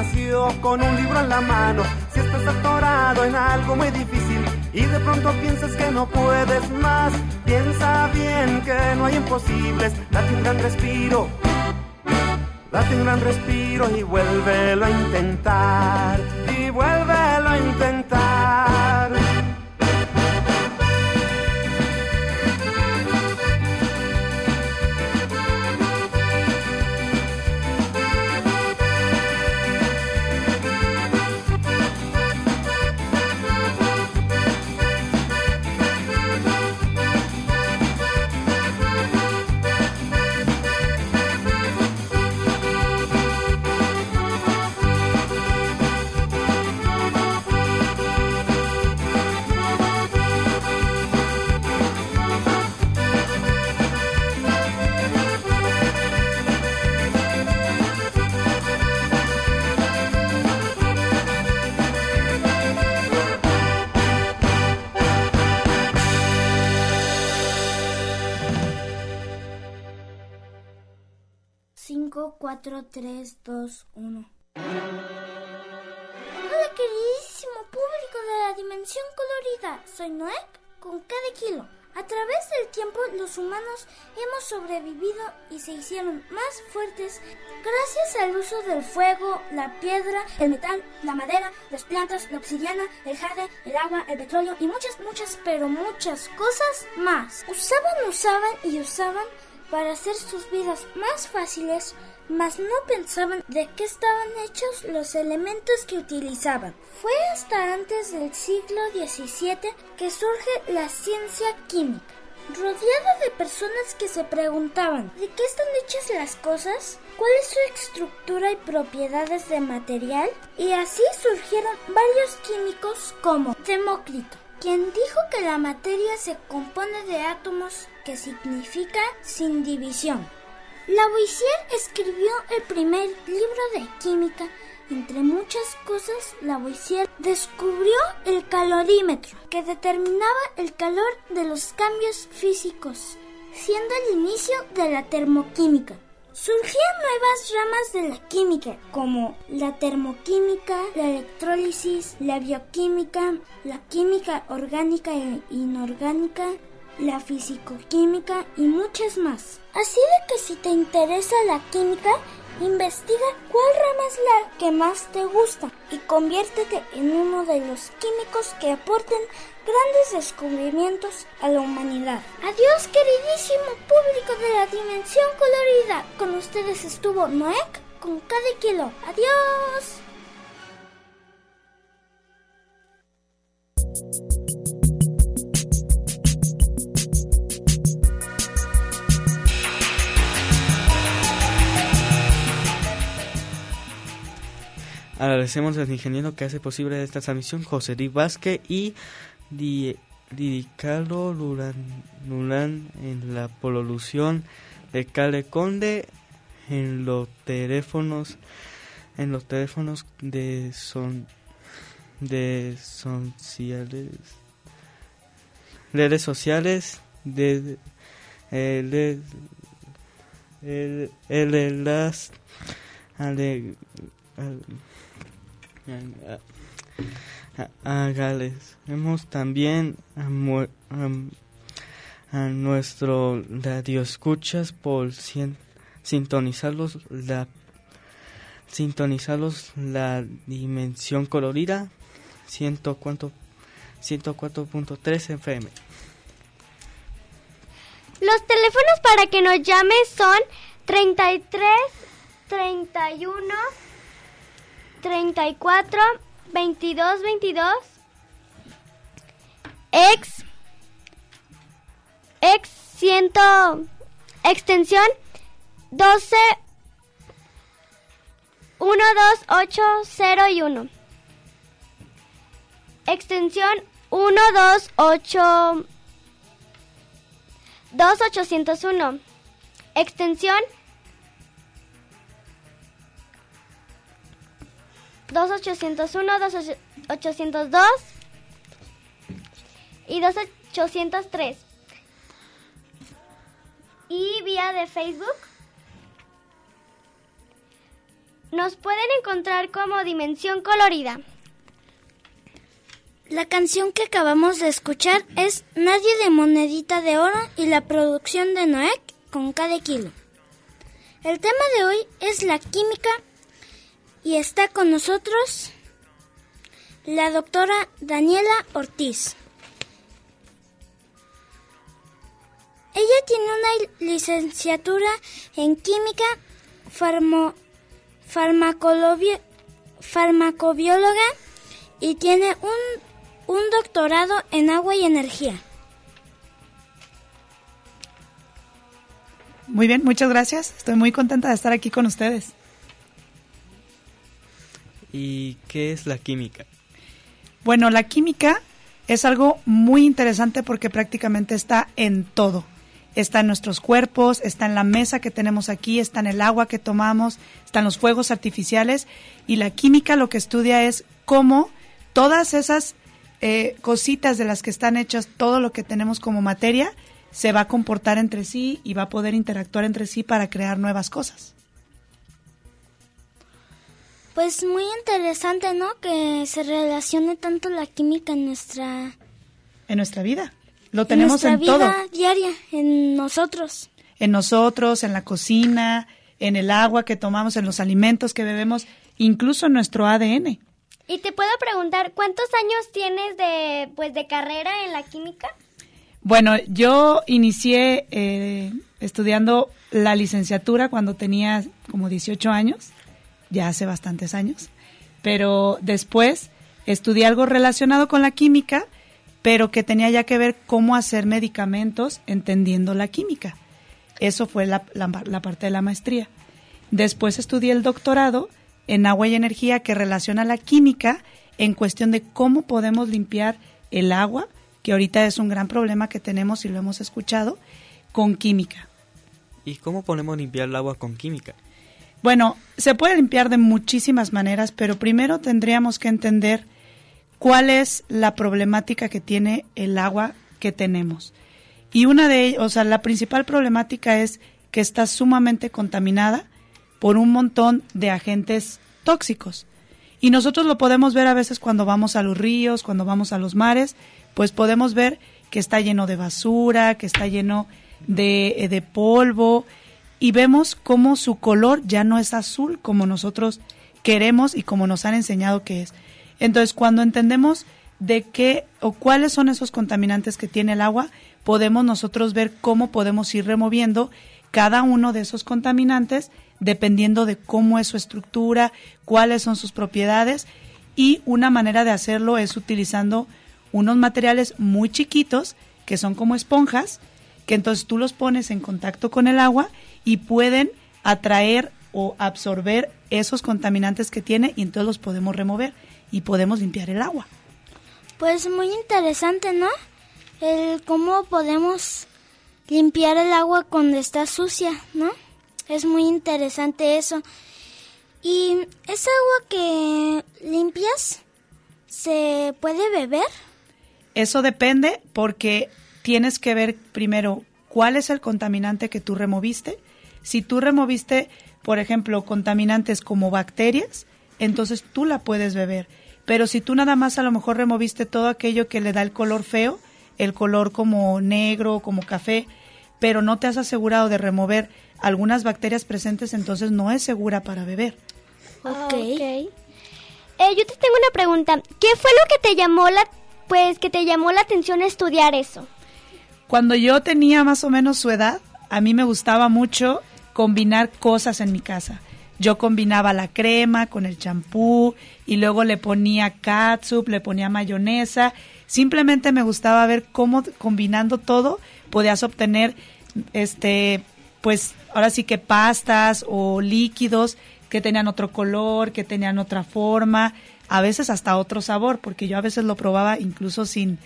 Nació con un libro en la mano. Si estás atorado en algo muy difícil y de pronto piensas que no puedes más, piensa bien que no hay imposibles, date un gran respiro. Date un gran respiro y vuélvelo a intentar. Y vuélvelo 3, 2, 1. Hola queridísimo público de la dimensión colorida, soy Noek con cada kilo. A través del tiempo los humanos hemos sobrevivido y se hicieron más fuertes gracias al uso del fuego, la piedra, el metal, la madera, las plantas, la obsidiana, el jade, el agua, el petróleo y muchas, muchas, pero muchas cosas más. Usaban, usaban y usaban para hacer sus vidas más fáciles, mas no pensaban de qué estaban hechos los elementos que utilizaban. Fue hasta antes del siglo XVII que surge la ciencia química. Rodeada de personas que se preguntaban ¿de qué están hechas las cosas? ¿Cuál es su estructura y propiedades de material? Y así surgieron varios químicos como Demócrito, quien dijo que la materia se compone de átomos que significa sin división. Lavoisier escribió el primer libro de química. Entre muchas cosas, Lavoisier descubrió el calorímetro, que determinaba el calor de los cambios físicos, siendo el inicio de la termoquímica. Surgían nuevas ramas de la química, como la termoquímica, la electrólisis, la bioquímica, la química orgánica e inorgánica, la fisicoquímica y muchas más. Así de que si te interesa la química, investiga cuál rama es la que más te gusta y conviértete en uno de los químicos que aporten grandes descubrimientos a la humanidad. Adiós queridísimo público de la dimensión colorida. Con ustedes estuvo Noek con cada kilo. Adiós. Agradecemos al ingeniero que hace posible esta transmisión, José Di Vázquez y Ricardo Lurán, en la polución de Cale Conde en los teléfonos en los teléfonos de son de sociales redes sociales de el, el, el, las Agradecemos también a, a, nuestro radio escuchas por sintonizarlos la sintonizarlos la dimensión colorida 104.3 FM. Los teléfonos para que nos llames son 33 31 34 22 22 ex ex ciento extensión 12 1 2 8 0 y 1 extensión 1 2 8 2 801 extensión 2801, 2802 y 2803. Y vía de Facebook nos pueden encontrar como Dimensión Colorida. La canción que acabamos de escuchar es Nadie de Monedita de Oro y la producción de Noek con cada kilo. El tema de hoy es la química y está con nosotros la doctora Daniela Ortiz. Ella tiene una licenciatura en química farmacobióloga y tiene un, un doctorado en agua y energía. Muy bien, muchas gracias. Estoy muy contenta de estar aquí con ustedes. ¿Y qué es la química? Bueno, la química es algo muy interesante porque prácticamente está en todo. Está en nuestros cuerpos, está en la mesa que tenemos aquí, está en el agua que tomamos, está en los fuegos artificiales y la química lo que estudia es cómo todas esas eh, cositas de las que están hechas, todo lo que tenemos como materia, se va a comportar entre sí y va a poder interactuar entre sí para crear nuevas cosas. Pues muy interesante, ¿no? Que se relacione tanto la química en nuestra... En nuestra vida. Lo tenemos en, nuestra vida diaria, en nosotros. En nosotros, en la cocina, en el agua que tomamos, en los alimentos que bebemos, incluso en nuestro ADN. Y te puedo preguntar, ¿cuántos años tienes de, pues, de carrera en la química? Bueno, yo inicié eh, estudiando la licenciatura cuando tenía como 18 años ya hace bastantes años, pero después estudié algo relacionado con la química, pero que tenía ya que ver cómo hacer medicamentos entendiendo la química. Eso fue la, parte de la maestría. Después estudié el doctorado en agua y energía que relaciona la química en cuestión de cómo podemos limpiar el agua, que ahorita es un gran problema que tenemos y lo hemos escuchado, con química. ¿Y cómo podemos limpiar el agua con química? Bueno, se puede limpiar de muchísimas maneras, pero primero tendríamos que entender cuál es la problemática que tiene el agua que tenemos. Y una de ellas, o sea, la principal problemática es que está sumamente contaminada por un montón de agentes tóxicos. Y nosotros lo podemos ver a veces cuando vamos a los ríos, cuando vamos a los mares, pues podemos ver que está lleno de basura, que está lleno de, eh, de polvo, y vemos cómo su color ya no es azul como nosotros queremos y como nos han enseñado que es. Entonces, cuando entendemos de qué o cuáles son esos contaminantes que tiene el agua, podemos nosotros ver cómo podemos ir removiendo cada uno de esos contaminantes dependiendo de cómo es su estructura, cuáles son sus propiedades y una manera de hacerlo es utilizando unos materiales muy chiquitos que son como esponjas, que entonces tú los pones en contacto con el agua y pueden atraer o absorber esos contaminantes que tiene y entonces los podemos remover y podemos limpiar el agua. Pues muy interesante, ¿no? El cómo podemos limpiar el agua cuando está sucia, ¿no? Es muy interesante eso. ¿Y esa agua que limpias se puede beber? Eso depende porque tienes que ver primero cuál es el contaminante que tú removiste. Si tú removiste, por ejemplo, contaminantes como bacterias, entonces tú la puedes beber. Pero si tú nada más a lo mejor removiste todo aquello que le da el color feo, el color como negro, como café, pero no te has asegurado de remover algunas bacterias presentes, entonces no es segura para beber. Ok. Eh, yo te tengo una pregunta. ¿Qué fue lo que te llamó la, pues, que te llamó la atención estudiar eso? Cuando yo tenía más o menos su edad, a mí me gustaba mucho combinar cosas en mi casa. Yo combinaba la crema con el champú y luego le ponía catsup, le ponía mayonesa. Simplemente me gustaba ver cómo combinando todo podías obtener este pues ahora sí que pastas o líquidos que tenían otro color, que tenían otra forma, a veces hasta otro sabor, porque yo a veces lo probaba incluso sin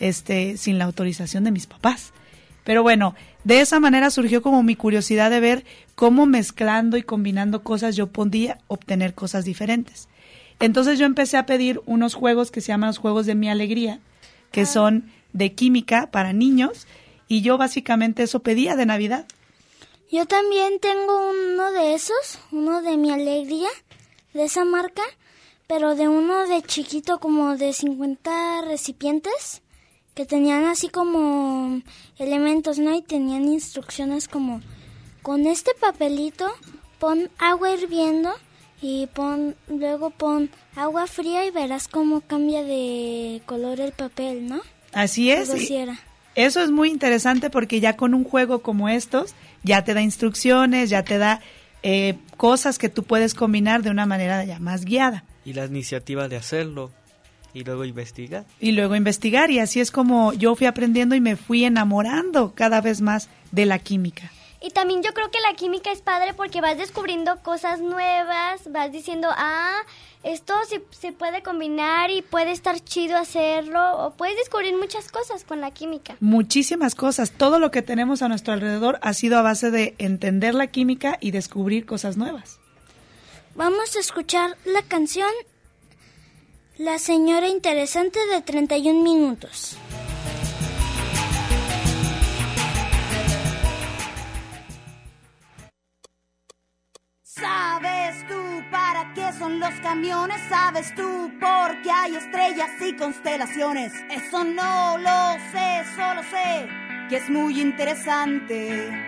este, sin la autorización de mis papás. Pero bueno, de esa manera surgió como mi curiosidad de ver cómo mezclando y combinando cosas yo podía obtener cosas diferentes. Entonces yo empecé a pedir unos juegos que se llaman los juegos de mi alegría, que ah. son de química para niños, y yo básicamente eso pedía de Navidad. Yo también tengo uno de esos, uno de mi alegría, de esa marca, pero de uno de chiquito como de 50 recipientes que tenían así como elementos, ¿no? Y tenían instrucciones como con este papelito pon agua hirviendo y pon luego pon agua fría y verás cómo cambia de color el papel, ¿no? Así es. Eso es muy interesante porque ya con un juego como estos ya te da instrucciones, ya te da eh, cosas que tú puedes combinar de una manera ya más guiada. Y la iniciativa de hacerlo y luego investigar. Y luego investigar. Y así es como yo fui aprendiendo y me fui enamorando cada vez más de la química. Y también yo creo que la química es padre porque vas descubriendo cosas nuevas, vas diciendo, ah, esto se, se puede combinar y puede estar chido hacerlo, o puedes descubrir muchas cosas con la química. Muchísimas cosas. Todo lo que tenemos a nuestro alrededor ha sido a base de entender la química y descubrir cosas nuevas. Vamos a escuchar la canción la señora interesante de 31 minutos. ¿Sabes tú para qué son los camiones? ¿Sabes tú por qué hay estrellas y constelaciones? Eso no lo sé, solo sé que es muy interesante.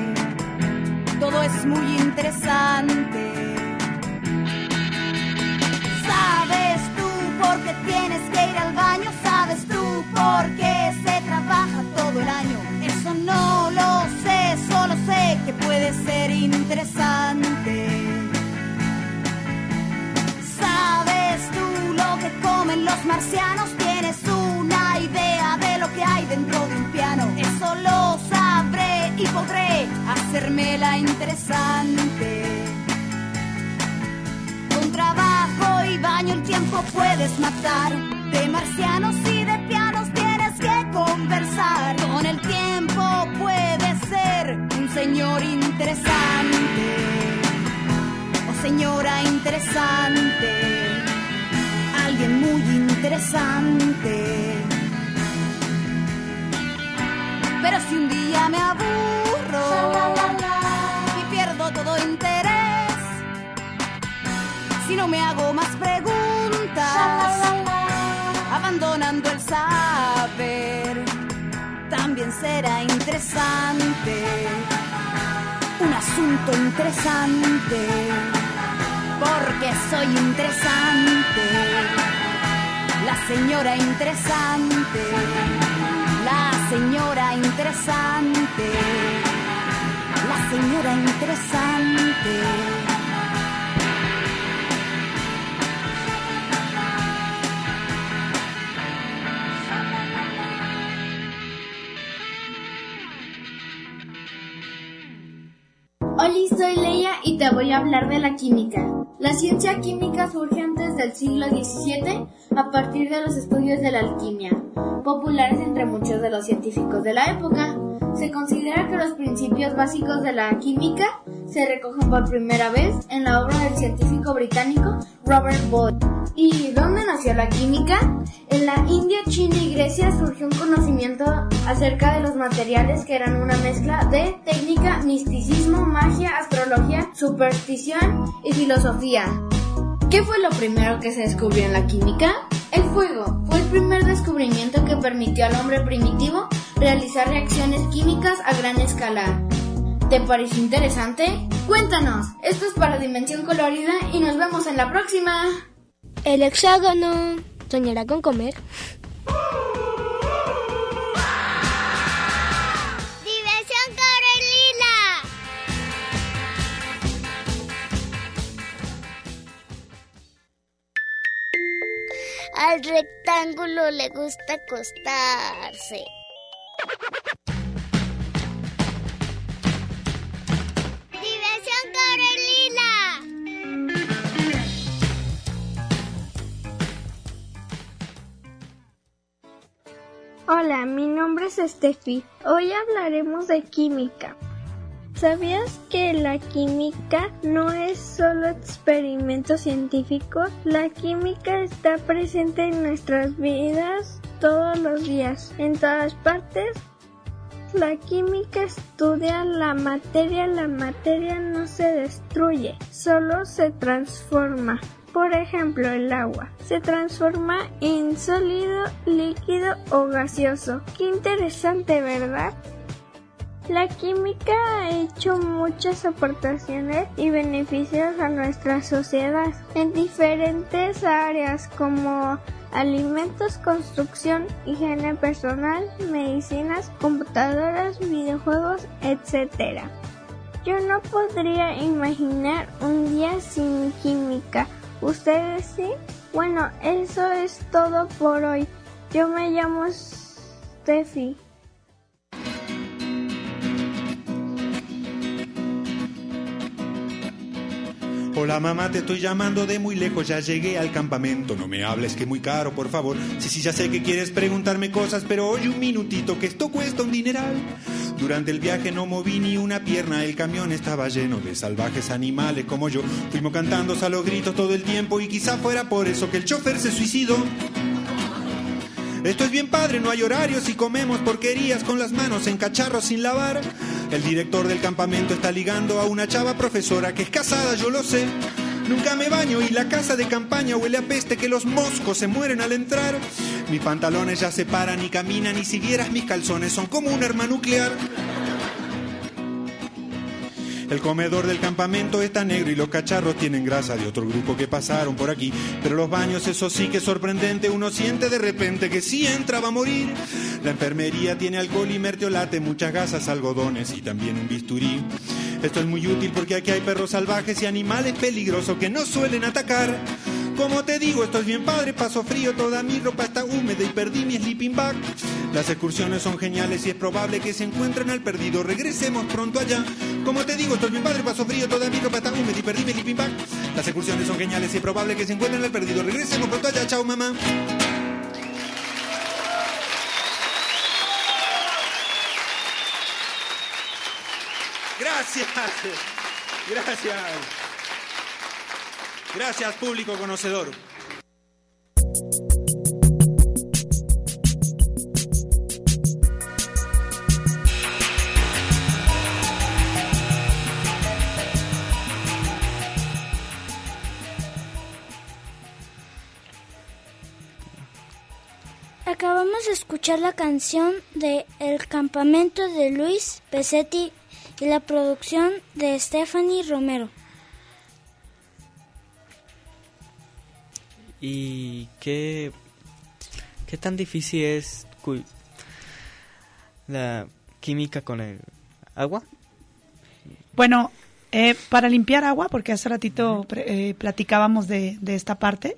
Todo es muy interesante. Sabes tú por qué tienes que ir al baño, sabes tú por qué se trabaja todo el año. Eso no lo sé, solo sé que puede ser interesante. ¿Sabes tú lo que comen los marcianos? ¿Tienes una idea de lo que hay dentro de un piano? Hacérmela interesante. Con trabajo y baño el tiempo puedes matar. De marcianos y de pianos tienes que conversar. Con el tiempo puedes ser un señor interesante. O señora interesante. Alguien muy interesante. Pero si un día me aburro interés, si no me hago más preguntas, abandonando el saber, también será interesante, un asunto interesante, porque soy interesante, la señora interesante, la señora interesante, la señora interesante. Hola, soy Leia y te voy a hablar de la química. La ciencia química surge antes del siglo XVII a partir de los estudios de la alquimia, populares entre muchos de los científicos de la época. Se considera que los principios básicos de la química se recogen por primera vez en la obra del científico británico Robert Boyle. ¿Y dónde nació la química? En la India, China y Grecia surgió un conocimiento acerca de los materiales que eran una mezcla de técnica, misticismo, magia, astrología, superstición y filosofía. ¿Qué fue lo primero que se descubrió en la química? El fuego fue el primer descubrimiento que permitió al hombre primitivo realizar reacciones químicas a gran escala. ¿Te pareció interesante? Cuéntanos, esto es para Dimensión Colorida y nos vemos en la próxima. El hexágono soñará con comer. Al rectángulo le gusta acostarse. Diversión Corelina. Hola, mi nombre es Steffi. Hoy hablaremos de química. ¿Sabías que la química no es solo experimento científico? La química está presente en nuestras vidas todos los días, en todas partes. La química estudia la materia, la materia no se destruye, solo se transforma. Por ejemplo, el agua se transforma en sólido, líquido o gaseoso. Qué interesante, ¿verdad? La química ha hecho muchas aportaciones y beneficios a nuestra sociedad en diferentes áreas como alimentos, construcción, higiene personal, medicinas, computadoras, videojuegos, etc. Yo no podría imaginar un día sin química. ¿Ustedes sí? Bueno, eso es todo por hoy. Yo me llamo Steffi. Hola mamá, te estoy llamando de muy lejos, ya llegué al campamento. No me hables que muy caro, por favor. Sí, sí, ya sé que quieres preguntarme cosas, pero oye un minutito, que esto cuesta un dineral. Durante el viaje no moví ni una pierna, el camión estaba lleno de salvajes animales como yo. Fuimos cantando a gritos todo el tiempo y quizá fuera por eso que el chofer se suicidó. Esto es bien padre, no hay horarios y comemos porquerías con las manos en cacharros sin lavar. El director del campamento está ligando a una chava profesora que es casada, yo lo sé. Nunca me baño y la casa de campaña huele a peste que los moscos se mueren al entrar. Mis pantalones ya se paran y caminan y si vieras mis calzones son como un arma nuclear. El comedor del campamento está negro y los cacharros tienen grasa de otro grupo que pasaron por aquí. Pero los baños, eso sí que es sorprendente. Uno siente de repente que si entra va a morir. La enfermería tiene alcohol y mertiolate, muchas gasas, algodones y también un bisturí. Esto es muy útil porque aquí hay perros salvajes y animales peligrosos que no suelen atacar. Como te digo, esto es bien padre, paso frío, toda mi ropa está húmeda y perdí mi sleeping bag. Las excursiones son geniales y es probable que se encuentren al perdido. Regresemos pronto allá. Como te digo, esto es bien padre, paso frío, toda mi ropa está húmeda y perdí mi sleeping bag. Las excursiones son geniales y es probable que se encuentren al perdido. Regresemos pronto allá. Chao, mamá. Gracias. Gracias. Gracias, público conocedor. Acabamos de escuchar la canción de El campamento de Luis Pesetti y la producción de Stephanie Romero. ¿Y qué, qué tan difícil es la química con el agua? Bueno, eh, para limpiar agua, porque hace ratito eh, platicábamos de, de esta parte,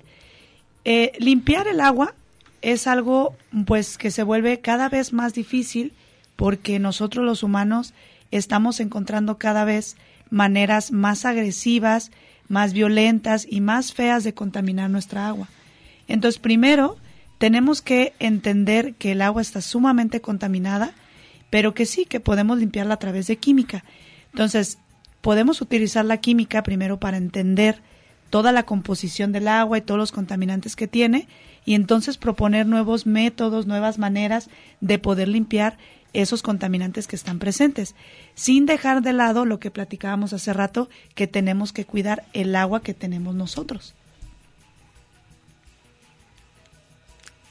eh, limpiar el agua es algo pues que se vuelve cada vez más difícil porque nosotros los humanos estamos encontrando cada vez maneras más agresivas, más violentas y más feas de contaminar nuestra agua. Entonces, primero, tenemos que entender que el agua está sumamente contaminada, pero que sí, que podemos limpiarla a través de química. Entonces, podemos utilizar la química primero para entender toda la composición del agua y todos los contaminantes que tiene y entonces proponer nuevos métodos, nuevas maneras de poder limpiar esos contaminantes que están presentes, sin dejar de lado lo que platicábamos hace rato, que tenemos que cuidar el agua que tenemos nosotros.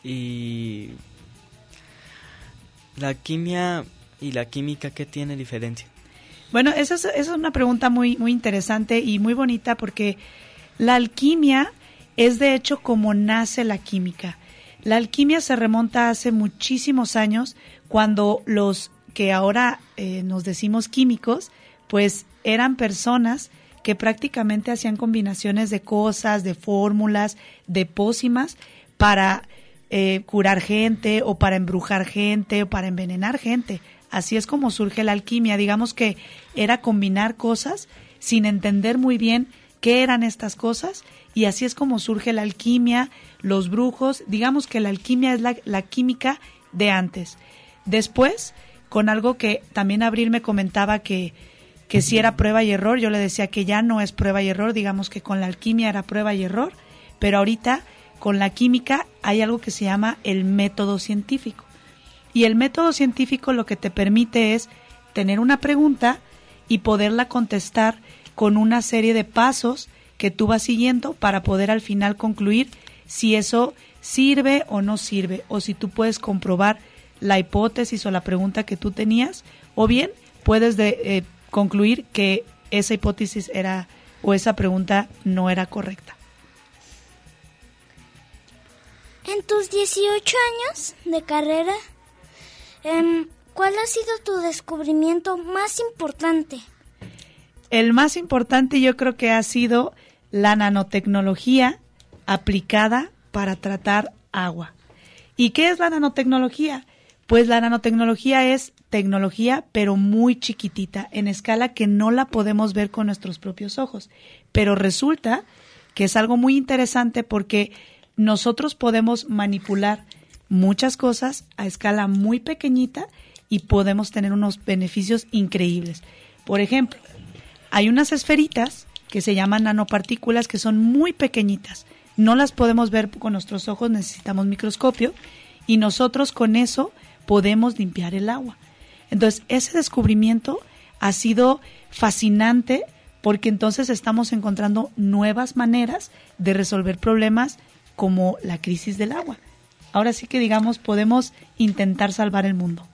Y la quimia y la química, ¿qué tiene diferencia? Bueno, esa es, esa es una pregunta muy, muy interesante y muy bonita porque la alquimia es de hecho como nace la química. La alquimia se remonta hace muchísimos años cuando los que ahora eh, nos decimos químicos, pues eran personas que prácticamente hacían combinaciones de cosas, de fórmulas, de pócimas para eh, curar gente o para embrujar gente o para envenenar gente. Así es como surge la alquimia. Digamos que era combinar cosas sin entender muy bien qué eran estas cosas y así es como surge la alquimia, los brujos. Digamos que la alquimia es la, la química de antes. Después, con algo que también Abril me comentaba que, que si era prueba y error, yo le decía que ya no es prueba y error, digamos que con la alquimia era prueba y error, pero ahorita con la química hay algo que se llama el método científico. Y el método científico lo que te permite es tener una pregunta y poderla contestar con una serie de pasos que tú vas siguiendo para poder al final concluir si eso sirve o no sirve, o si tú puedes comprobar la hipótesis o la pregunta que tú tenías, o bien puedes de, eh, concluir que esa hipótesis era o esa pregunta no era correcta. En tus 18 años de carrera, em, ¿cuál ha sido tu descubrimiento más importante? El más importante yo creo que ha sido la nanotecnología aplicada para tratar agua. ¿Y qué es la nanotecnología? Pues la nanotecnología es tecnología, pero muy chiquitita, en escala que no la podemos ver con nuestros propios ojos. Pero resulta que es algo muy interesante porque nosotros podemos manipular muchas cosas a escala muy pequeñita y podemos tener unos beneficios increíbles. Por ejemplo, hay unas esferitas que se llaman nanopartículas que son muy pequeñitas. No las podemos ver con nuestros ojos, necesitamos microscopio y nosotros con eso podemos limpiar el agua. Entonces, ese descubrimiento ha sido fascinante porque entonces estamos encontrando nuevas maneras de resolver problemas como la crisis del agua. Ahora sí que digamos, podemos intentar salvar el mundo.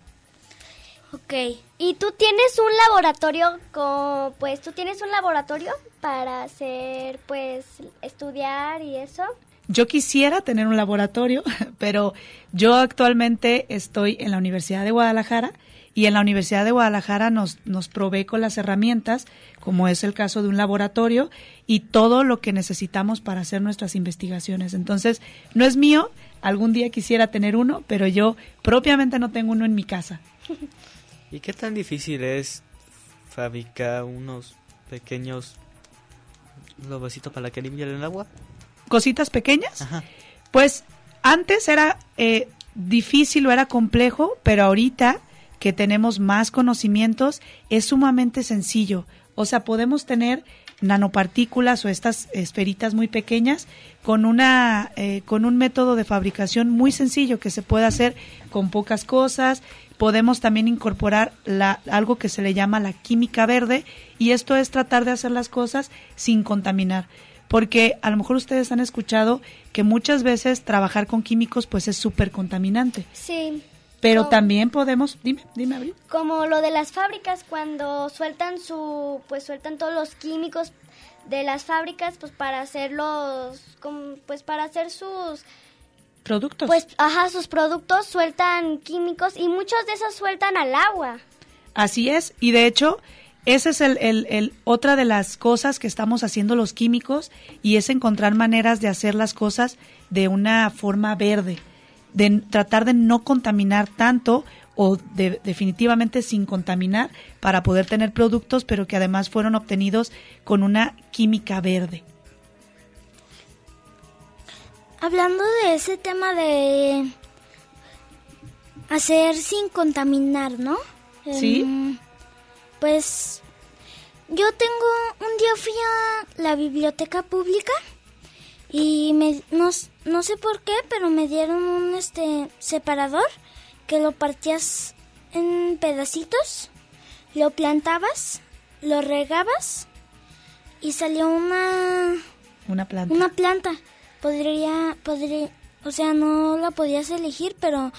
Ok. ¿Y tú tienes un laboratorio, co- pues tú tienes un laboratorio para hacer, pues, estudiar y eso? Yo quisiera tener un laboratorio, pero yo actualmente estoy en la Universidad de Guadalajara y en la Universidad de Guadalajara nos, nos provee con las herramientas, como es el caso de un laboratorio, y todo lo que necesitamos para hacer nuestras investigaciones. Entonces, no es mío, algún día quisiera tener uno, pero yo propiamente no tengo uno en mi casa. ¿Y qué tan difícil es fabricar unos pequeños globecitos para que limpien el agua? ¿Cositas pequeñas? Pues antes era eh, difícil o era complejo, pero ahorita que tenemos más conocimientos es sumamente sencillo. O sea, podemos tener nanopartículas o estas esferitas muy pequeñas con una eh, con un método de fabricación muy sencillo que se puede hacer con pocas cosas podemos también incorporar la, algo que se le llama la química verde y esto es tratar de hacer las cosas sin contaminar porque a lo mejor ustedes han escuchado que muchas veces trabajar con químicos pues es súper contaminante. Sí. Pero también podemos, dime, dime Abril. Como lo de las fábricas cuando sueltan su, pues sueltan todos los químicos de las fábricas pues para hacer los, pues para hacer sus productos. Pues, ajá, sus productos sueltan químicos y muchos de esos sueltan al agua. Así es, y de hecho esa es el, el, otra de las cosas que estamos haciendo los químicos y es encontrar maneras de hacer las cosas de una forma verde, de tratar de no contaminar tanto o de, definitivamente sin contaminar para poder tener productos, pero que además fueron obtenidos con una química verde. Hablando de ese tema de hacer sin contaminar, ¿no? Sí. Pues yo tengo un día fui a la biblioteca pública y me no, no sé por qué, pero me dieron un este separador que lo partías en pedacitos, lo plantabas, lo regabas y salió una una planta. Una planta. Podría podría, o sea, no la podías elegir, pero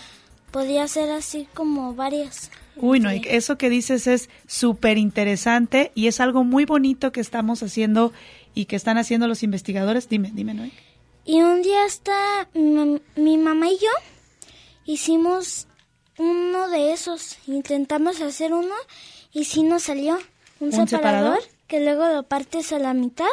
podría ser así como varias. Uy, no, eso que dices es súper interesante y es algo muy bonito que estamos haciendo y que están haciendo los investigadores. Dime, dime, Noé. Y un día está mi, mamá y yo hicimos uno de esos. Intentamos hacer uno y sí nos salió un, separador, que luego lo partes a la mitad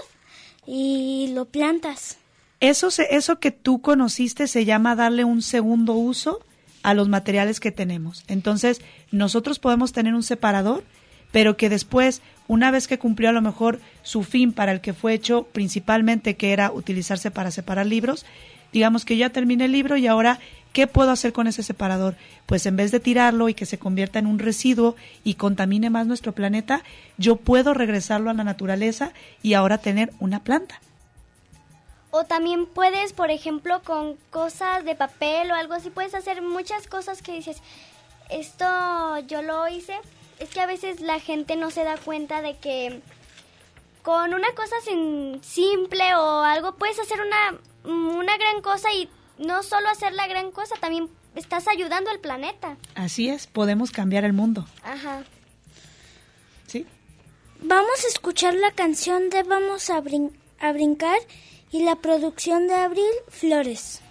y lo plantas. Eso, se, eso que tú conociste se llama darle un segundo uso a los materiales que tenemos. Entonces, nosotros podemos tener un separador, pero que después, una vez que cumplió a lo mejor su fin para el que fue hecho principalmente, que era utilizarse para separar libros, digamos que ya terminé el libro y ahora, ¿qué puedo hacer con ese separador? Pues en vez de tirarlo y que se convierta en un residuo y contamine más nuestro planeta, yo puedo regresarlo a la naturaleza y ahora tener una planta. O también puedes, por ejemplo, con cosas de papel o algo así, puedes hacer muchas cosas que dices, esto yo lo hice. Es que a veces la gente no se da cuenta de que con una cosa sin, simple o algo puedes hacer una, una gran cosa y no solo hacer la gran cosa, también estás ayudando al planeta. Así es, podemos cambiar el mundo. Ajá. ¿Sí? Vamos a escuchar la canción de Vamos a, a brincar y la producción de Abril Flores.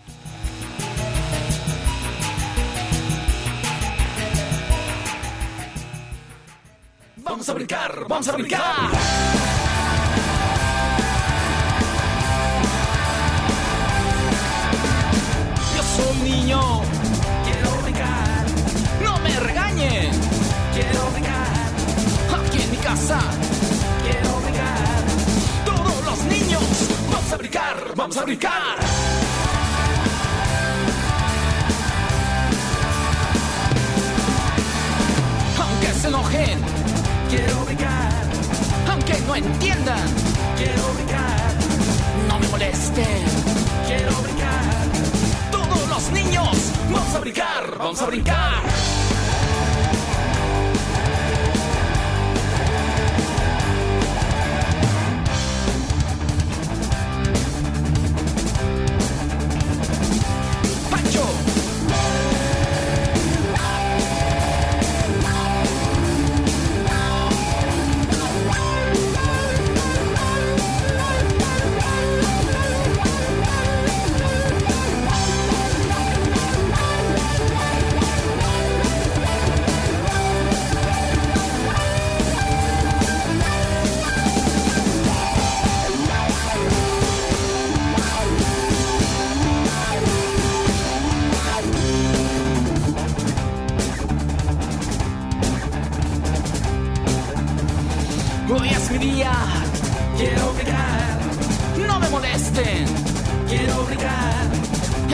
Vamos a brincar, vamos a brincar. Yo soy niño, quiero brincar. No me regañen, quiero brincar. Aquí en mi casa, vamos a brincar, vamos a brincar. Aunque se enojen, quiero brincar. Aunque no entiendan, quiero brincar. No me molesten, quiero brincar. Todos los niños, vamos a brincar, vamos a brincar.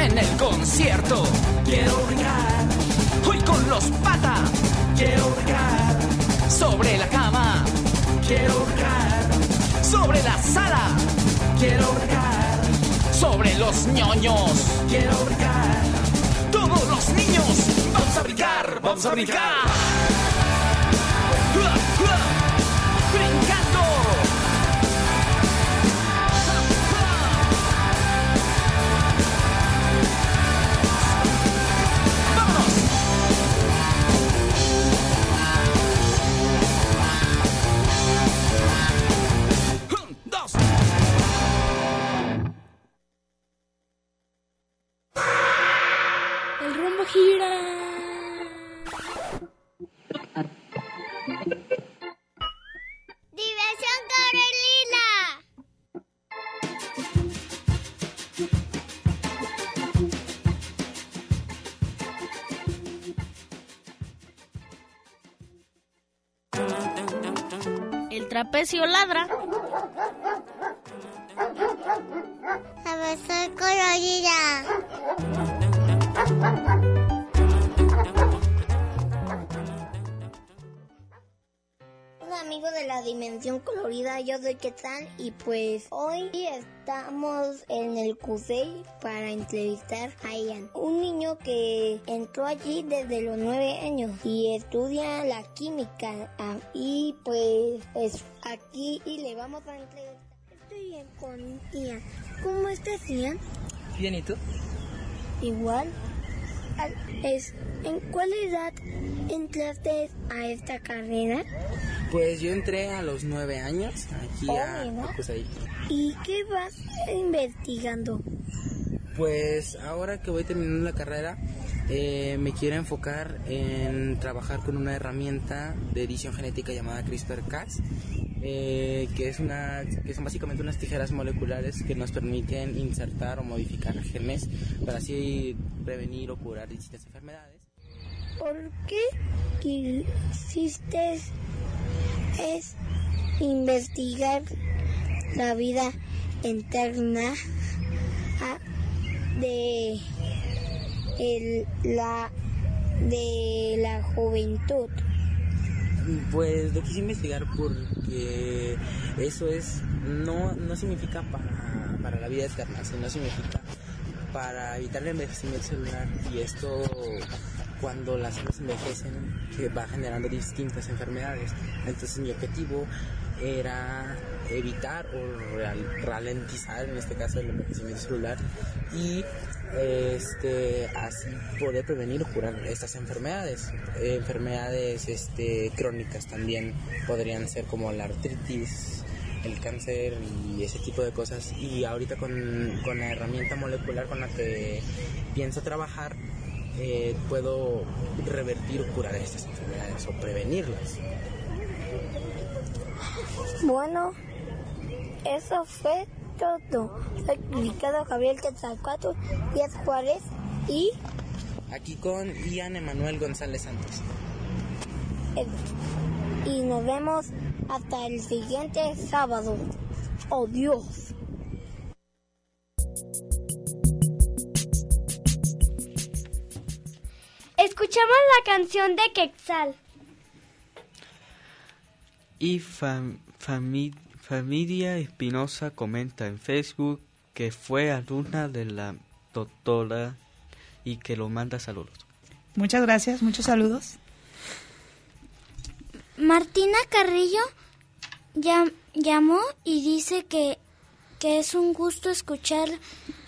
En el concierto, quiero brincar. Hoy con los patas, quiero brincar. Sobre la cama, quiero brincar. Sobre la sala, quiero brincar. Sobre los ñoños, quiero brincar. Todos los niños, vamos a brincar, vamos a brincar. El trapecio ladra. Dimensión colorida, yo soy Quetzal y pues hoy estamos en el CUSEI para entrevistar a Ian, un niño que entró allí desde los nueve años y estudia la química ah, y pues es aquí y le vamos a entrevistar. Estoy bien con Ian. ¿Cómo estás Ian? Bien, ¿y tú? Igual. Al- Es, ¿En cuál edad entraste a esta carrera? Pues yo entré a los nueve años aquí a. ¿Y qué vas investigando? Pues ahora que voy terminando la carrera, eh, me quiero enfocar en trabajar con una herramienta de edición genética llamada CRISPR-Cas, eh, que es una, que son básicamente unas tijeras moleculares que nos permiten insertar o modificar genes para así prevenir o curar distintas enfermedades. ¿Por qué quisiste es investigar la vida interna de el- la de la juventud? Pues lo quise investigar porque eso es no, no significa para, para la vida externa, sino significa para evitar el envejecimiento celular y esto cuando las células envejecen que va generando distintas enfermedades. Entonces mi objetivo era evitar o ralentizar en este caso el envejecimiento celular y este así poder prevenir o curar estas enfermedades enfermedades este crónicas también podrían ser como la artritis el cáncer y ese tipo de cosas y ahorita con, con la herramienta molecular con la que pienso trabajar eh, puedo revertir o curar estas enfermedades o prevenirlas Bueno, eso fue todo. Soy Ricardo Javier Quetzalcoatl, Díaz Juárez y aquí con Ian Emanuel González Santos y nos vemos hasta el siguiente sábado. Oh Dios. Escuchamos la canción de Quetzal. Y fam- fami- familia Espinosa comenta en Facebook que fue alumna de la doctora y que lo manda saludos. Muchas gracias, muchos saludos. Martina Carrillo llam- llamó y dice que, que es un gusto escuchar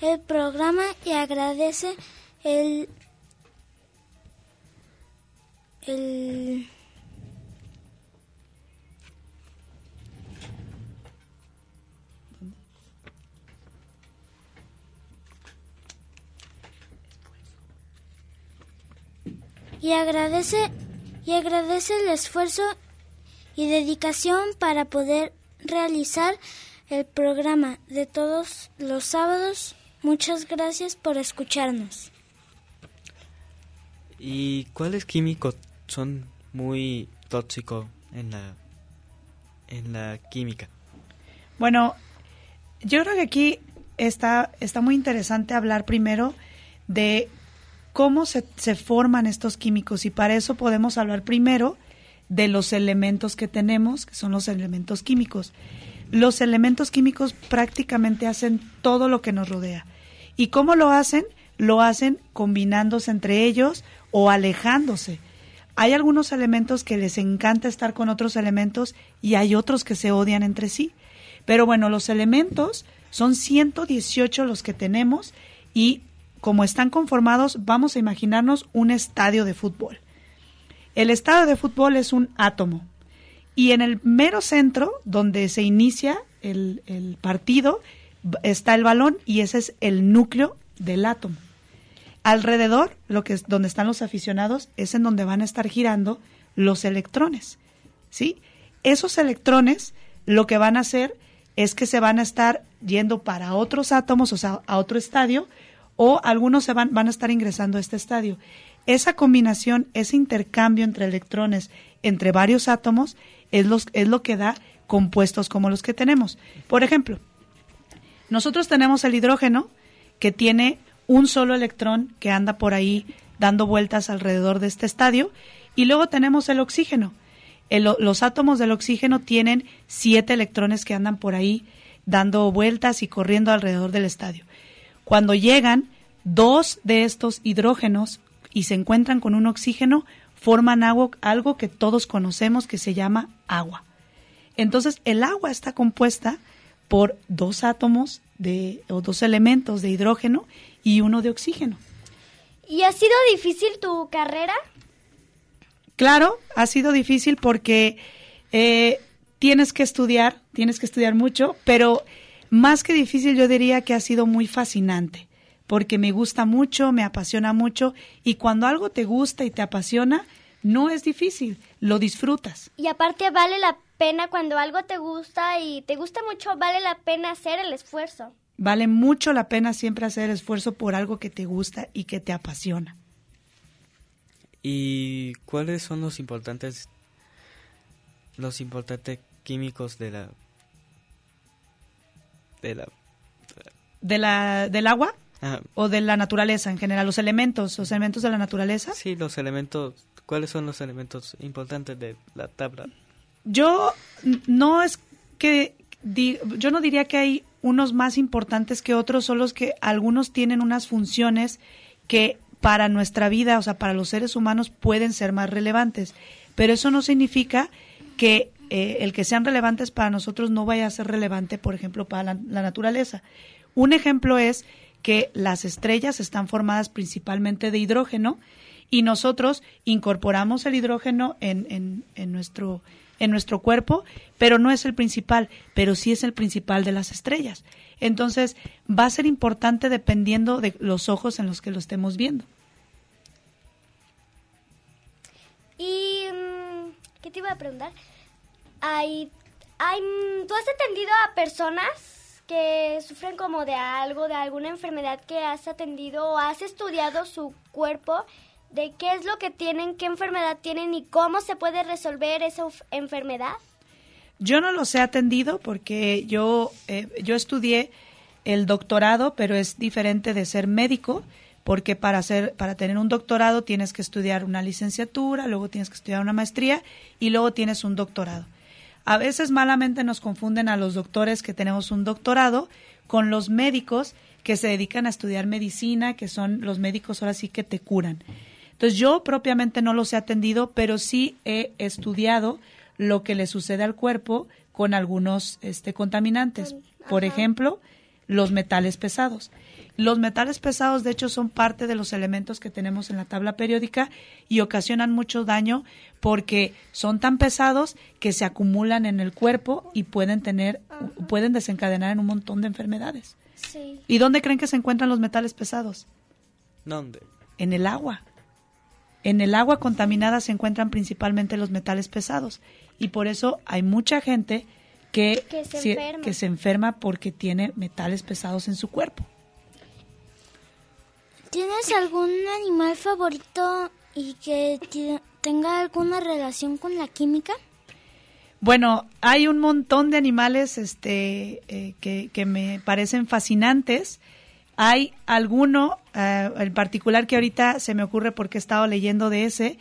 el programa y agradece el, el y agradece y agradece el esfuerzo y dedicación para poder realizar el programa de todos los sábados. Muchas gracias por escucharnos. ¿Y cuáles químicos son muy tóxicos en la en la química? Bueno, yo creo que aquí está, está muy interesante hablar primero de cómo se, se forman estos químicos y para eso podemos hablar primero de los elementos que tenemos, que son los elementos químicos. Los elementos químicos prácticamente hacen todo lo que nos rodea. ¿Y cómo lo hacen? Lo hacen combinándose entre ellos o alejándose. Hay algunos elementos que les encanta estar con otros elementos y hay otros que se odian entre sí. Pero bueno, los elementos son 118 los que tenemos y como están conformados, vamos a imaginarnos un estadio de fútbol. El estadio de fútbol es un átomo y en el mero centro, donde se inicia el, el partido, está el balón y ese es el núcleo del átomo. Alrededor, lo que es donde están los aficionados, es en donde van a estar girando los electrones. ¿Sí? Esos electrones lo que van a hacer es que se van a estar yendo para otros átomos, o sea, a otro estadio, o algunos se van, van a estar ingresando a este estadio. Esa combinación, ese intercambio entre electrones entre varios átomos es, es lo que da compuestos como los que tenemos. Por ejemplo, nosotros tenemos el hidrógeno que tiene un solo electrón que anda por ahí dando vueltas alrededor de este estadio y luego tenemos el oxígeno. los átomos del oxígeno tienen siete electrones que andan por ahí dando vueltas y corriendo alrededor del estadio. Cuando llegan dos de estos hidrógenos y se encuentran con un oxígeno, forman agua, algo que todos conocemos que se llama agua. Entonces, el agua está compuesta por dos átomos de, o dos elementos de hidrógeno y uno de oxígeno. ¿Y ha sido difícil tu carrera? Claro, ha sido difícil porque eh, tienes que estudiar, tienes que estudiar mucho, pero más que difícil yo diría que ha sido muy fascinante porque me gusta mucho, me apasiona mucho y cuando algo te gusta y te apasiona, no es difícil, lo disfrutas. Y aparte vale la pena cuando algo te gusta y te gusta mucho, vale la pena hacer el esfuerzo. Vale mucho la pena siempre hacer esfuerzo por algo que te gusta y que te apasiona. ¿Y cuáles son los importantes los importantes químicos de la de la de la del agua? ¿O de la naturaleza en general? ¿Los elementos? ¿Los elementos de la naturaleza? Sí, los elementos. ¿Cuáles son los elementos importantes de la tabla? Yo no es que. yo no diría que hay unos más importantes que otros, solo es que algunos tienen unas funciones que para nuestra vida, o sea, para los seres humanos pueden ser más relevantes. Pero eso no significa que eh, el que sean relevantes para nosotros no vaya a ser relevante, por ejemplo, para la naturaleza. Un ejemplo es que las estrellas están formadas principalmente de hidrógeno y nosotros incorporamos el hidrógeno en, en, nuestro, en nuestro cuerpo, pero no es el principal, pero sí es el principal de las estrellas. Entonces, va a ser importante dependiendo de los ojos en los que lo estemos viendo. Y, mm, ¿qué te iba a preguntar? Hay, hay, ¿Tú has atendido a personas que sufren como de algo, de alguna enfermedad que has atendido o has estudiado su cuerpo, de qué es lo que tienen, qué enfermedad tienen y cómo se puede resolver esa enfermedad? Yo no los he atendido porque yo, eh, yo estudié el doctorado, pero es diferente de ser médico, porque para, hacer, para tener un doctorado tienes que estudiar una licenciatura, luego tienes que estudiar una maestría y luego tienes un doctorado. A veces malamente nos confunden a los doctores que tenemos un doctorado con los médicos que se dedican a estudiar medicina, que son los médicos ahora sí que te curan. Entonces yo propiamente no los he atendido, pero sí he estudiado lo que le sucede al cuerpo con algunos este, contaminantes. Por ejemplo, los metales pesados. Los metales pesados, de hecho, son parte de los elementos que tenemos en la tabla periódica y ocasionan mucho daño porque son tan pesados que se acumulan en el cuerpo y pueden tener, pueden desencadenar en un montón de enfermedades. ¿Y dónde creen que se encuentran los metales pesados? ¿Dónde? En el agua. En el agua contaminada se encuentran principalmente los metales pesados y por eso hay mucha gente que, que se enferma porque tiene metales pesados en su cuerpo. ¿Tienes algún animal favorito y que tenga alguna relación con la química? Bueno, hay un montón de animales este, eh, que, que me parecen fascinantes. Hay alguno eh, en particular que ahorita se me ocurre porque he estado leyendo de ese,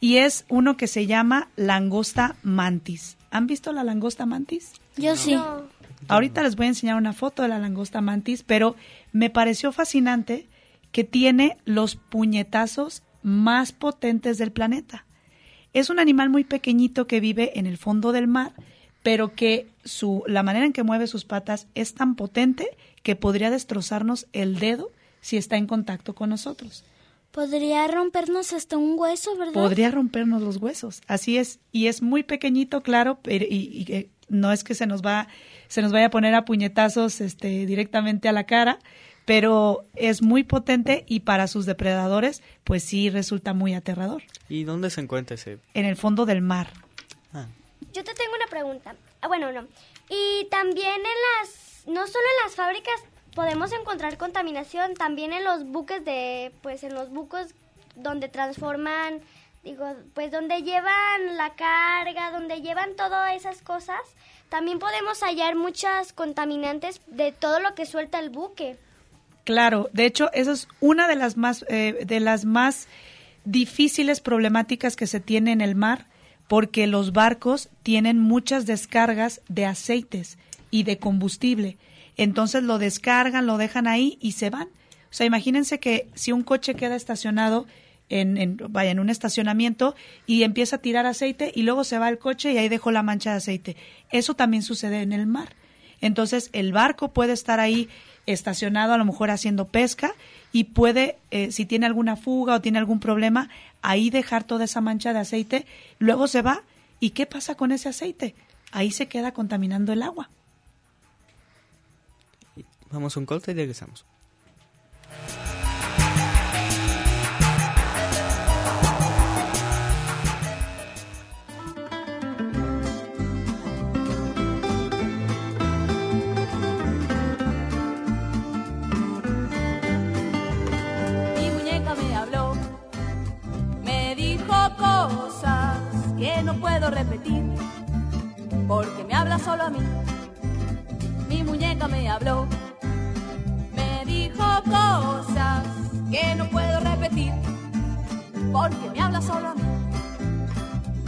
y es uno que se llama langosta mantis. ¿Han visto la langosta mantis? Yo sí. Ahorita les voy a enseñar una foto de la langosta mantis, pero me pareció fascinante que tiene los puñetazos más potentes del planeta. Es un animal muy pequeñito que vive en el fondo del mar, pero que su, la manera en que mueve sus patas es tan potente que podría destrozarnos el dedo si está en contacto con nosotros. Podría rompernos hasta un hueso, ¿verdad? Podría rompernos los huesos, así es. Y es muy pequeñito, claro, pero, y, y, no es que se nos va, se nos vaya a poner a puñetazos este, directamente a la cara, pero es muy potente y para sus depredadores, pues sí resulta muy aterrador. ¿Y dónde se encuentra ese? En el fondo del mar. Ah. Yo te tengo una pregunta. Ah, bueno, no. Y también en las, no solo en las fábricas podemos encontrar contaminación, también en los buques de, pues en los buques donde transforman, digo, pues donde llevan la carga, donde llevan todas esas cosas, también podemos hallar muchas contaminantes de todo lo que suelta el buque. Claro, de hecho, esa es una de las más, eh, de las más difíciles problemáticas que se tiene en el mar, porque los barcos tienen muchas descargas de aceites y de combustible. Entonces lo descargan, lo dejan ahí y se van. O sea, imagínense que si un coche queda estacionado en, en, vaya, en un estacionamiento y empieza a tirar aceite y luego se va el coche y ahí dejó la mancha de aceite. Eso también sucede en el mar. Entonces el barco puede estar ahí estacionado a lo mejor haciendo pesca y puede, eh, si tiene alguna fuga o tiene algún problema, ahí dejar toda esa mancha de aceite, luego se va y ¿qué pasa con ese aceite? Ahí se queda contaminando el agua. Vamos a un corte y regresamos. Puedo repetir, porque me habla solo a mí. Mi muñeca me habló, me dijo cosas que no puedo repetir, porque me habla solo a mí.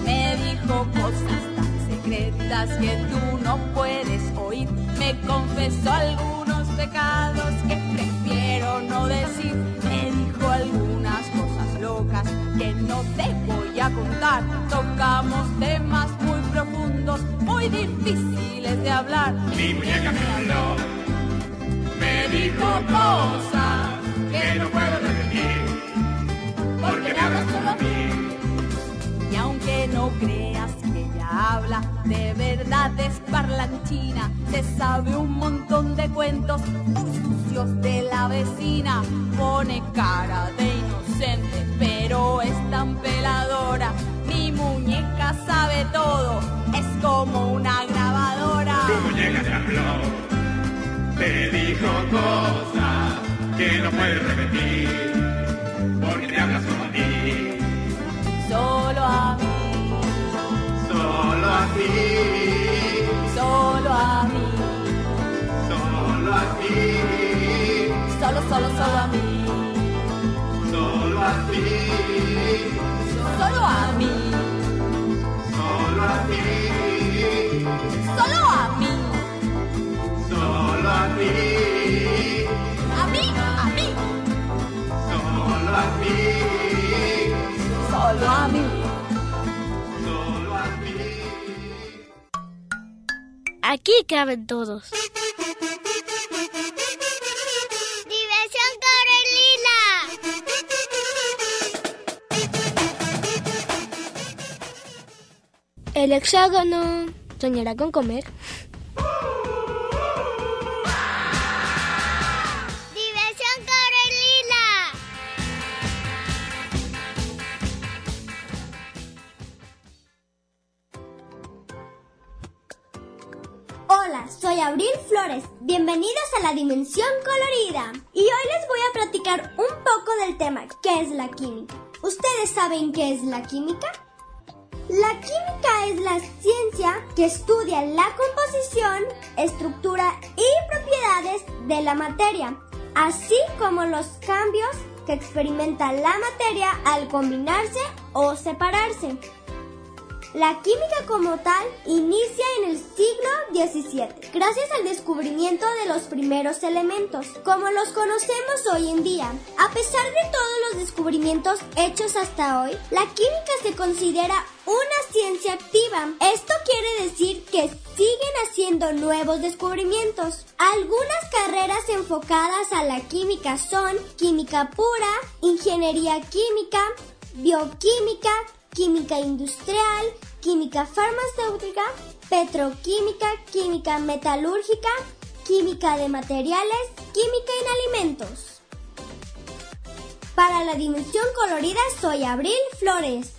Me dijo cosas tan secretas que tú no puedes oír, me confesó algunos pecados que prefiero no decir, me dijo algunas cosas locas que no te voy a contar, tocamos temas muy profundos, muy difíciles de hablar. Mi muñeca me habló, me dijo cosas que no puedo repetir, porque me habla solo a mí. Y aunque no creas que ella habla, de verdad es parlanchina, se sabe un montón de cuentos muy sucios de la vecina, pone cara de inocente, pero es tan peladora. Mi muñeca sabe todo, es como una grabadora. Tu muñeca te habló, te dijo cosas que no puedes repetir, porque te habla solo a ti, Solo a mí, solo a ti, solo a mí, solo a ti, solo, solo, solo a mí, a mí, solo a ti, solo a mí, solo a ti, a mí, a mí, solo a ti, solo a mí. solo a ti. Aquí caben todos. El hexágono soñará con comer. ¡Diversión Corelina! Hola, soy Abril Flores. Bienvenidos a la Dimensión Colorida. Y hoy les voy a platicar un poco del tema, ¿qué es la química? ¿Ustedes saben qué es la química? La química es la ciencia que estudia la composición, estructura y propiedades de la materia, así como los cambios que experimenta la materia al combinarse o separarse. La química como tal inicia en el siglo XVII, gracias al descubrimiento de los primeros elementos, como los conocemos hoy en día. A pesar de todos los descubrimientos hechos hasta hoy, la química se considera una ciencia activa. Esto quiere decir que siguen haciendo nuevos descubrimientos. Algunas carreras enfocadas a la química son química pura, ingeniería química, bioquímica, química industrial, química farmacéutica, petroquímica, química metalúrgica, química de materiales, química en alimentos. Para la dimensión colorida soy Abril Flores.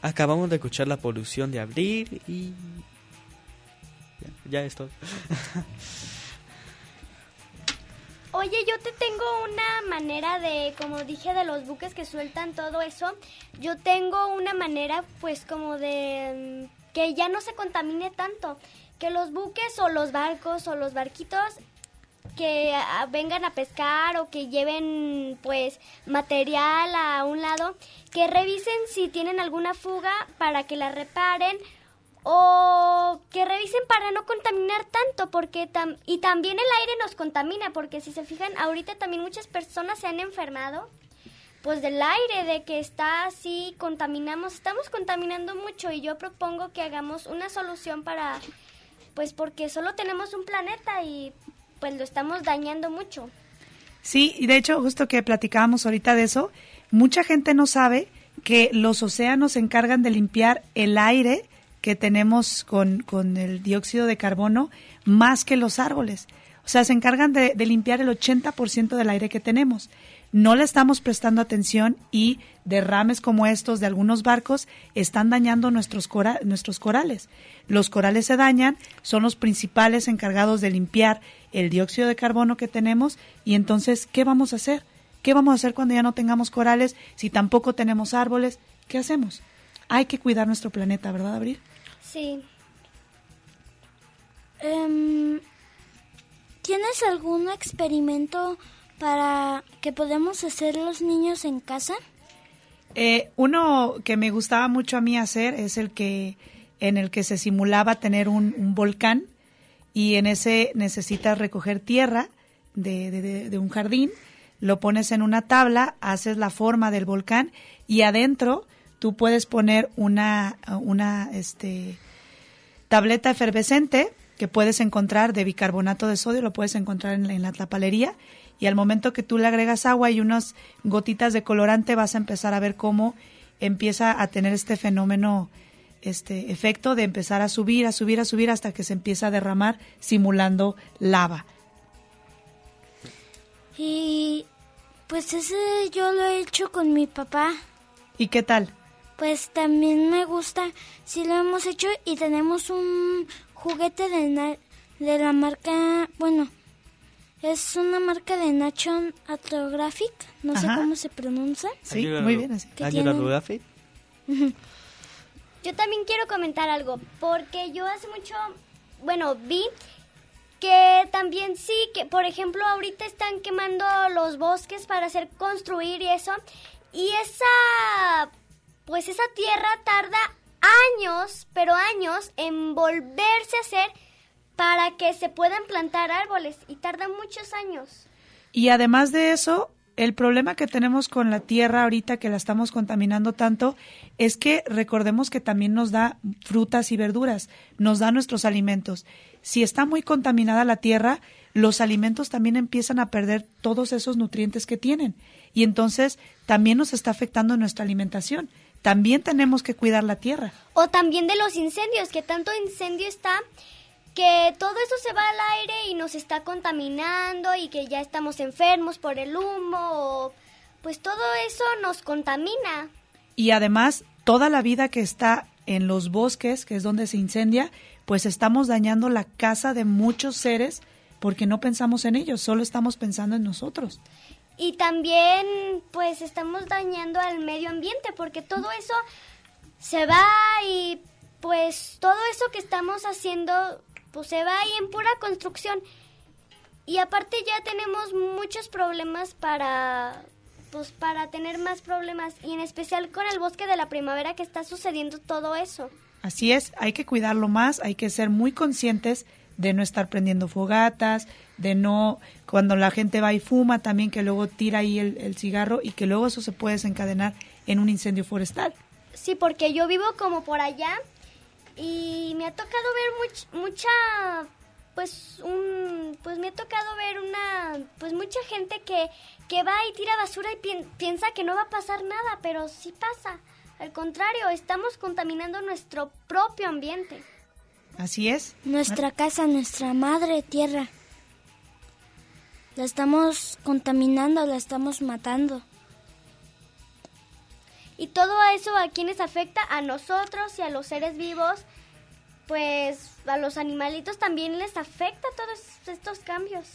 Acabamos de escuchar la polución de abril y... Ya, ya. Oye, yo te tengo una manera de, como dije, de los buques que sueltan todo eso. Yo tengo una manera, pues, como de mm, que ya no se contamine tanto. Que los buques o los barcos o los barquitos que ah, vengan a pescar o que lleven pues material a un lado, que revisen si tienen alguna fuga para que la reparen o que revisen para no contaminar tanto porque tam y también el aire nos contamina porque si se fijan ahorita también muchas personas se han enfermado pues del aire de que está así contaminamos estamos contaminando mucho y yo propongo que hagamos una solución para pues porque solo tenemos un planeta y pues lo estamos dañando mucho. Sí, y de hecho, justo que platicábamos ahorita de eso, mucha gente no sabe que los océanos se encargan de limpiar el aire que tenemos con, con el dióxido de carbono más que los árboles. O sea, se encargan de, limpiar el 80% del aire que tenemos. No le estamos prestando atención y derrames como estos de algunos barcos están dañando nuestros, cora- nuestros corales. Los corales se dañan, son los principales encargados de limpiar el dióxido de carbono que tenemos y entonces, ¿qué vamos a hacer? ¿Qué vamos a hacer cuando ya no tengamos corales, si tampoco tenemos árboles? ¿Qué hacemos? Hay que cuidar nuestro planeta, ¿verdad, Abril? Sí Em, ¿Tienes algún experimento para que podamos hacer los niños en casa? Eh, uno que me gustaba mucho a mí hacer es el que en el que se simulaba tener un, un volcán y en ese necesitas recoger tierra de- de- de un jardín, lo pones en una tabla, haces la forma del volcán y adentro tú puedes poner una, una este, tableta efervescente que puedes encontrar de bicarbonato de sodio, lo puedes encontrar en la, en la tapalería y al momento que tú le agregas agua y unas gotitas de colorante vas a empezar a ver cómo empieza a tener este fenómeno, este efecto de empezar a subir, a subir, a subir hasta que se empieza a derramar simulando lava. Y pues ese yo lo he hecho con mi papá. ¿Y qué tal? Pues también me gusta, sí lo hemos hecho y tenemos un juguete de, de la marca, bueno, es una marca de Nation Atographic, no sé cómo se pronuncia. Sí, muy bien así. Rugafi. Yo también quiero comentar algo, porque yo hace mucho, bueno, vi que también sí, que por ejemplo ahorita están quemando los bosques para hacer construir y eso, y esa, pues esa tierra tarda años, pero años en volverse a hacer para que se puedan plantar árboles, y tarda muchos años. Y además de eso, el problema que tenemos con la tierra ahorita que la estamos contaminando tanto es que recordemos que también nos da frutas y verduras, nos da nuestros alimentos. Si está muy contaminada la tierra, los alimentos también empiezan a perder todos esos nutrientes que tienen y entonces también nos está afectando nuestra alimentación. También tenemos que cuidar la tierra. O también de los incendios, que tanto incendio está que todo eso se va al aire y nos está contaminando y que ya estamos enfermos por el humo, o- pues todo eso nos contamina. Y además, toda la vida que está en los bosques, que es donde se incendia, pues estamos dañando la casa de muchos seres, porque no pensamos en ellos, solo estamos pensando en nosotros. Y también pues estamos dañando al medio ambiente porque todo eso se va y pues todo eso que estamos haciendo pues se va ahí en pura construcción. Y aparte ya tenemos muchos problemas para pues para tener más problemas y en especial con el bosque de la primavera que está sucediendo todo eso. Así es, hay que cuidarlo más, hay que ser muy conscientes de no estar prendiendo fogatas, de no, cuando la gente va y fuma también que luego tira ahí el, el cigarro y que luego eso se puede desencadenar en un incendio forestal. Sí, porque yo vivo como por allá y me ha tocado ver much- mucha pues un pues me ha tocado ver una pues mucha gente que que va y tira basura y pien- piensa que no va a pasar nada, pero sí pasa. Al contrario, estamos contaminando nuestro propio ambiente. Así es. Nuestra casa, nuestra madre tierra. La estamos contaminando, la estamos matando. Y todo eso a quienes afecta a nosotros y a los seres vivos, pues a los animalitos también les afecta todos estos cambios.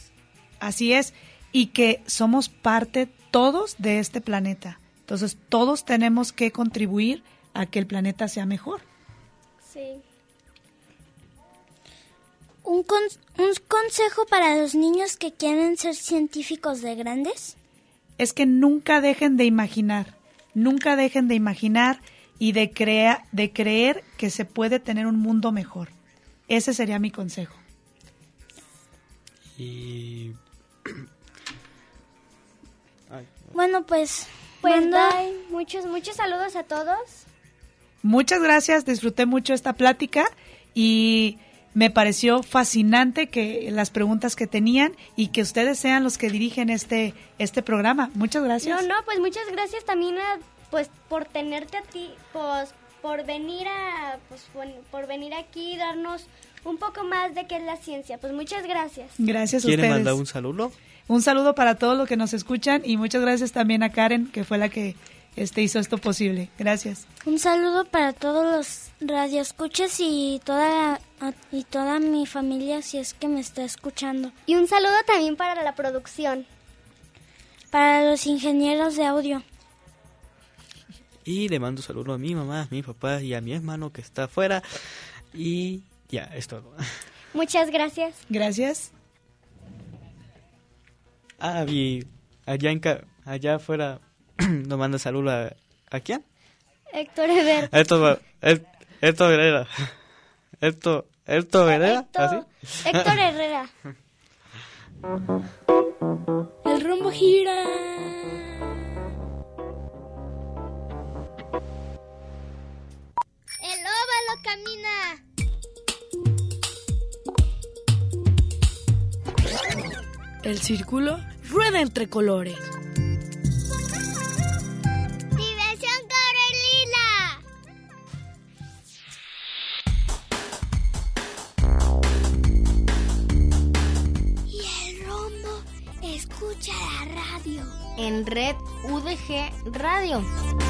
Así es, y que somos parte todos de este planeta. Entonces, todos tenemos que contribuir a que el planeta sea mejor. Sí. ¿Un, con- un consejo para los niños que quieren ser científicos de grandes? Es que nunca dejen de imaginar, nunca dejen de imaginar y de, crea, de creer que se puede tener un mundo mejor. Ese sería mi consejo. Y... Bueno, pues, Pues mando- bye. Muchos, muchos saludos a todos. Muchas gracias, disfruté mucho esta plática y me pareció fascinante que las preguntas que tenían y que ustedes sean los que dirigen este este programa. Muchas gracias. No, no, pues muchas gracias también a, pues por tenerte a ti, pues por venir a pues por, por venir aquí y darnos un poco más de qué es la ciencia. Pues muchas gracias. Gracias a ¿Quieren ustedes. mandar un saludo? Un saludo para todos los que nos escuchan y muchas gracias también a Karen, que fue la que este hizo esto posible. Gracias. Un saludo para todos los radioescuchas y toda y toda mi familia si es que me está escuchando. Y un saludo también para la producción. Para los ingenieros de audio. Y le mando un saludo a mi mamá, a mi papá y a mi hermano que está afuera. Y ya, es todo. Muchas gracias. Gracias. Ah, y allá, en, allá afuera nos manda saludo a, ¿a quién? Héctor va- el- esto Herrera. Esto, esto Herrera, ¿así? Héctor Herrera. El rumbo gira. El óvalo camina. El círculo rueda entre colores. En Red UDG Radio.